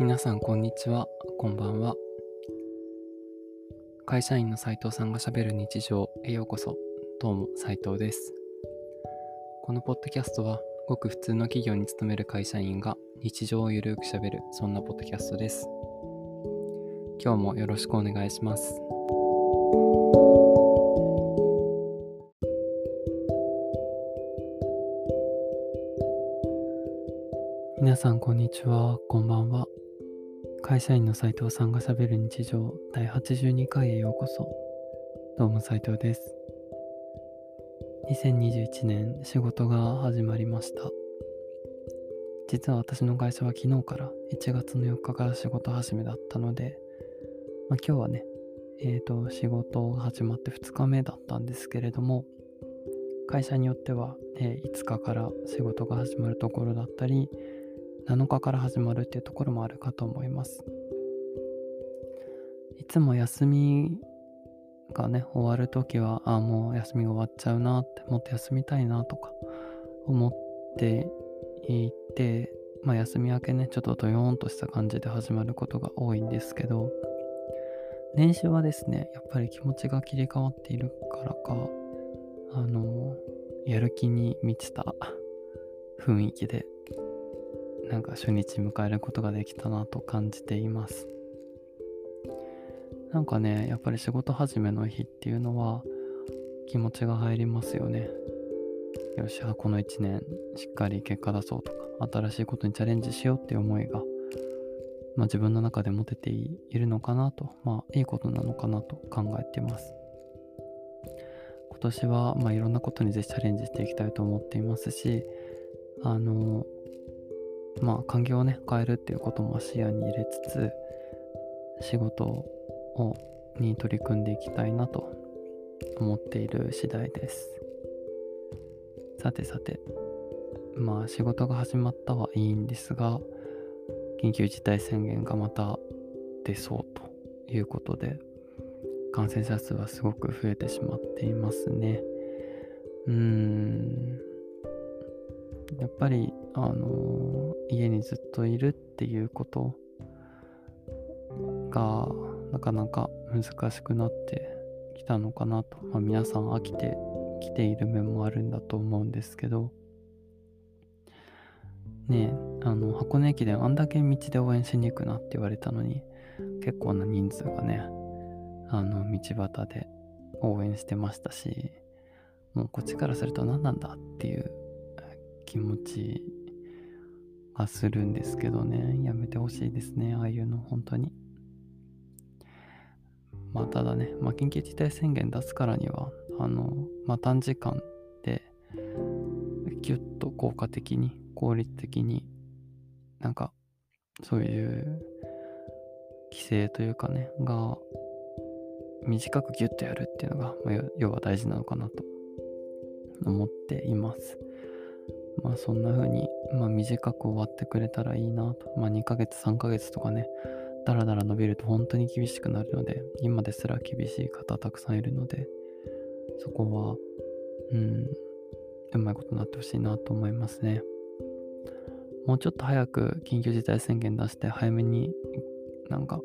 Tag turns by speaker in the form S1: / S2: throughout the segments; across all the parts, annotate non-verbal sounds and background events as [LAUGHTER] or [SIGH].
S1: 皆さんこんにちは、こんばんは。会社員の斉藤さんがしゃべる日常へようこそ。どうも斉藤です。このポッドキャストはごく普通の企業に勤める会社員が日常をゆるくしゃべるそんなポッドキャストです。今日もよろしくお願いします。皆さんこんにちは、こんばんは。会社員の斉藤さんがしゃべる日常第82回へようこそ。どうも斉藤です。2021年仕事が始まりました。実は私の会社は昨日から1月の4日から仕事始めだったので、まあ、今日はね、えっ、ー、と、仕事が始まって2日目だったんですけれども、会社によっては、えー、5日から仕事が始まるところだったり、7日から始まるっていうところもあるかと思います。いつも休みがね、終わるときは、あもう休みが終わっちゃうなって、もっと休みたいなとか思っていて、まあ休み明けね、ちょっとドヨーンとした感じで始まることが多いんですけど、年始はですね、やっぱり気持ちが切り替わっているからか、あの、やる気に満ちた雰囲気でなんか初日迎えることができたなと感じています。なんかね、やっぱり仕事始めの日っていうのは気持ちが入りますよね。よし、この1年しっかり結果出そうとか、新しいことにチャレンジしようっていう思いが、まあ、自分の中で持てているのかなと、まあいいことなのかなと考えてます。今年はまあいろんなことにぜひチャレンジしていきたいと思っていますし、あの、まあ環境をね変えるっていうことも視野に入れつつ仕事をに取り組んでいきたいなと思っている次第です。さてさてまあ仕事が始まったはいいんですが緊急事態宣言がまた出そうということで感染者数はすごく増えてしまっていますね。うーん。やっぱりあの家にずっといるっていうことがなかなか難しくなってきたのかなと、まあ、皆さん飽きてきている面もあるんだと思うんですけど。ねあの箱根駅伝あんだけ道で応援しに行くなって言われたのに結構な人数がねあの道端で応援してましたしもうこっちからすると何なんだっていう気持ちがするんですけどね、やめてほしいですね、ああいうの、本当に。まあ、ただね、まあ、緊急事態宣言出すからには、あの、まあ、短時間で、ぎゅっと効果的に、効率的に、なんか、そういう規制というかね、が、短くギュッとやるっていうのが、まあ、要は大事なのかなと思っています。まあそんな風に、まあ短く終わってくれたらいいなと。まあ2ヶ月、3ヶ月とかね、だらだら伸びると本当に厳しくなるので、今ですら厳しい方たくさんいるので、そこは、うん、うまいことになってほしいなと思いますね。もうちょっと早く緊急事態宣言出して早めになんか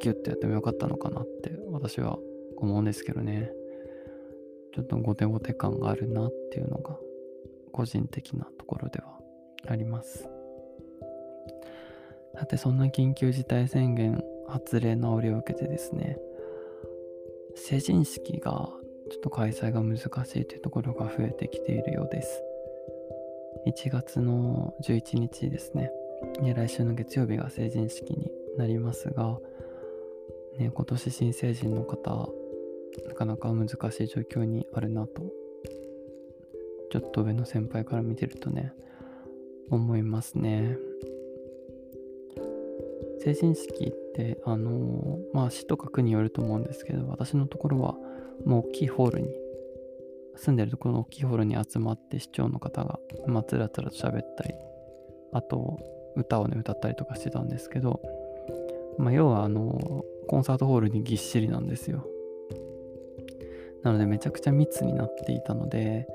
S1: ギュッとやってもよかったのかなって私は思うんですけどね。ちょっと後手後手感があるなっていうのが個人的なところではあります。さて、そんな緊急事態宣言発令の折を受けてですね、成人式がちょっと開催が難しいというところが増えてきているようです。1月の11日ですね、来週の月曜日が成人式になりますが、ね、今年新成人の方、なかなか難しい状況にあるなとちょっと上の先輩から見てるとね、思いますね。成人式って、あの、まあ、市とか区によると思うんですけど、私のところは、もう大きいホールに、住んでるところの大きいホールに集まって、市長の方が、まあ、つらつらと喋ったり、あと、歌をね、歌ったりとかしてたんですけど、まあ、要は、あの、コンサートホールにぎっしりなんですよ。なので、めちゃくちゃ密になっていたので、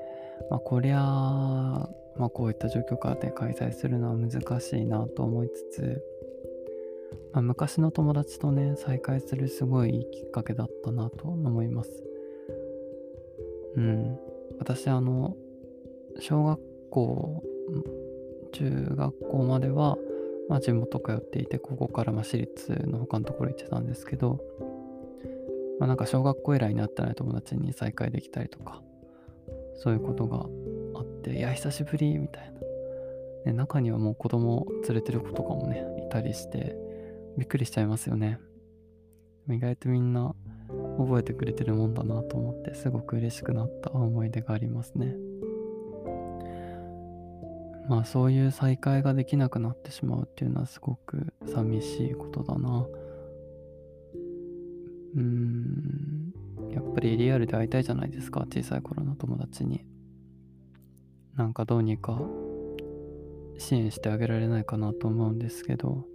S1: まあ、こりゃまあ、こういった状況下で開催するのは難しいなと思いつつ、まあ、昔の友達とね、再会するすごいいいきっかけだったなと思います。うん。私、あの、小学校、中学校までは、まあ、地元通っていて、ここからま私立の他のところ行ってたんですけど、まあ、なんか小学校以来になったら友達に再会できたりとか、そういうことがあって、いや、久しぶりみたいな。ね、中にはもう子供連れてる子とかもね、いたりして、びっくりしちゃいますよね。意外とみんな覚えてくれてるもんだなと思って、すごく嬉しくなった思い出がありますね。まあそういう再会ができなくなってしまうっていうのはすごく寂しいことだな。うん、ぱりリアルで会いたいじゃないですか、小さい頃の友達に。なんかどうにか支援してあげられないかなと思うんですけど、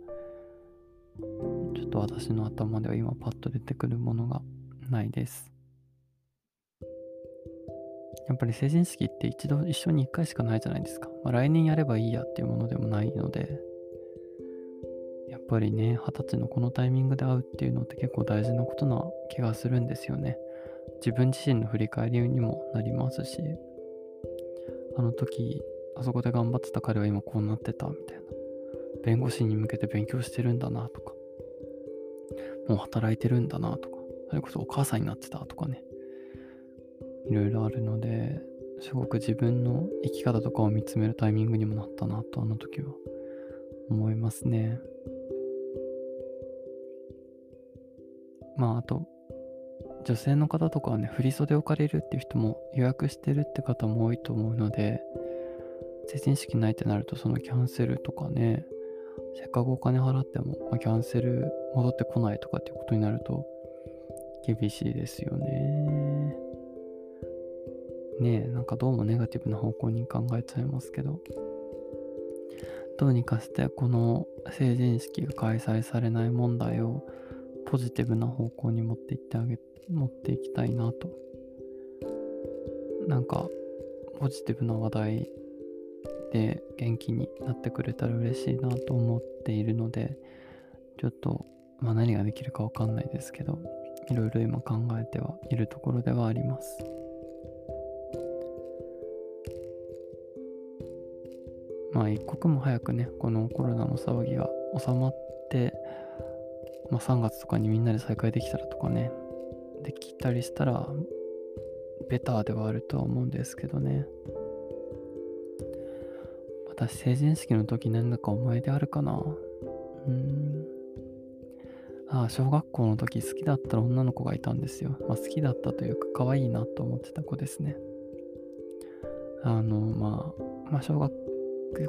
S1: ちょっと私の頭では今パッと出てくるものがないです。やっぱり成人式って一度一緒に一回しかないじゃないですか。まあ、来年やればいいやっていうものでもないので、やっぱりね、二十歳のこのタイミングで会うっていうのって結構大事なことな気がするんですよね。自分自身の振り返りにもなりますし、あの時、あそこで頑張ってた彼は今こうなってたみたいな。弁護士に向けて勉強してるんだなとか、もう働いてるんだなとか、それこそお母さんになってたとかね。いろいろあるので、すごく自分の生き方とかを見つめるタイミングにもなったなと、あの時は思いますね。まあ、あと、女性の方とかはね、振り袖を借りるっていう人も予約してるって方も多いと思うので、成人式ないってなると、そのキャンセルとかね、せっかくお金払っても、まあ、キャンセル戻ってこないとかっていうことになると、厳しいですよね。ねえ、なんかどうもネガティブな方向に考えちゃいますけど、どうにかしてこの成人式が開催されない問題をポジティブな方向に持っていってあげ、持っていきたいなと。なんか、ポジティブな話題で元気になってくれたら嬉しいなと思っているので、ちょっと、まあ何ができるかわかんないですけど、いろいろ今考えてはいるところではあります。まあ一刻も早くね、このコロナの騒ぎが収まって、まあ3月とかにみんなで再会できたらとかね、できたりしたら、ベターではあるとは思うんですけどね。私、成人式の時何だか思い出あるかなうーん。ああ、小学校の時好きだった女の子がいたんですよ。まあ好きだったというか可愛いなと思ってた子ですね。あの、まあ、まあ小学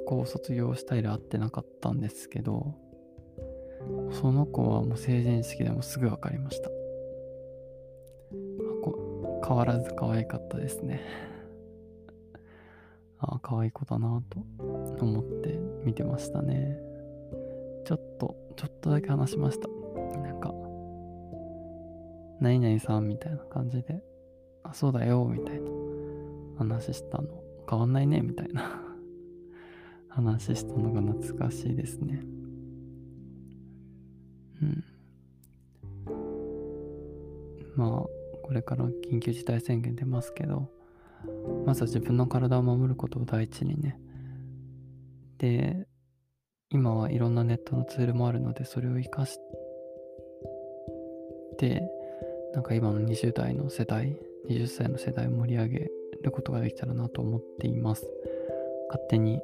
S1: 校を卒業したいで会ってなかったんですけど、その子はもう成人式でもすぐ分かりました。変わらず可愛かったですね。[LAUGHS] ああ、可愛い子だなと思って見てましたね。ちょっと、ちょっとだけ話しました。なんか、何々さんみたいな感じで、あ、そうだよ、みたいな話したの。変わんないね、みたいな [LAUGHS] 話したのが懐かしいですね。まあ、これから緊急事態宣言出ますけど、まずは自分の体を守ることを第一にね。で、今はいろんなネットのツールもあるので、それを活かして、なんか今の20代の世代、20歳の世代を盛り上げることができたらなと思っています。勝手に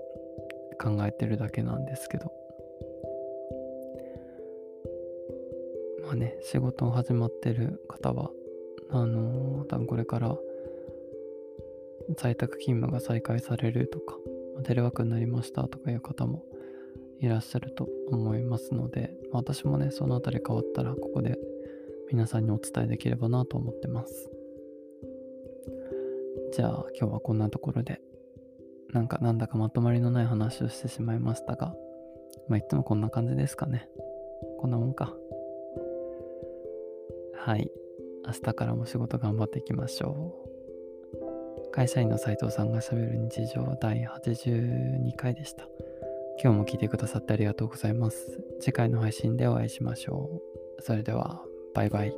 S1: 考えてるだけなんですけど。ね、仕事を始まってる方は、あのー、多分これから在宅勤務が再開されるとか、テレワークになりましたとかいう方もいらっしゃると思いますので、私もね、そのあたり変わったら、ここで皆さんにお伝えできればなと思ってます。じゃあ、今日はこんなところで、なんかなんだかまとまりのない話をしてしまいましたが、まあ、いつもこんな感じですかね。こんなもんか。はい。明日からも仕事頑張っていきましょう。会社員の斉藤さんがしゃべる日常第82回でした。今日も聞いてくださってありがとうございます。次回の配信でお会いしましょう。それでは、バイバイ。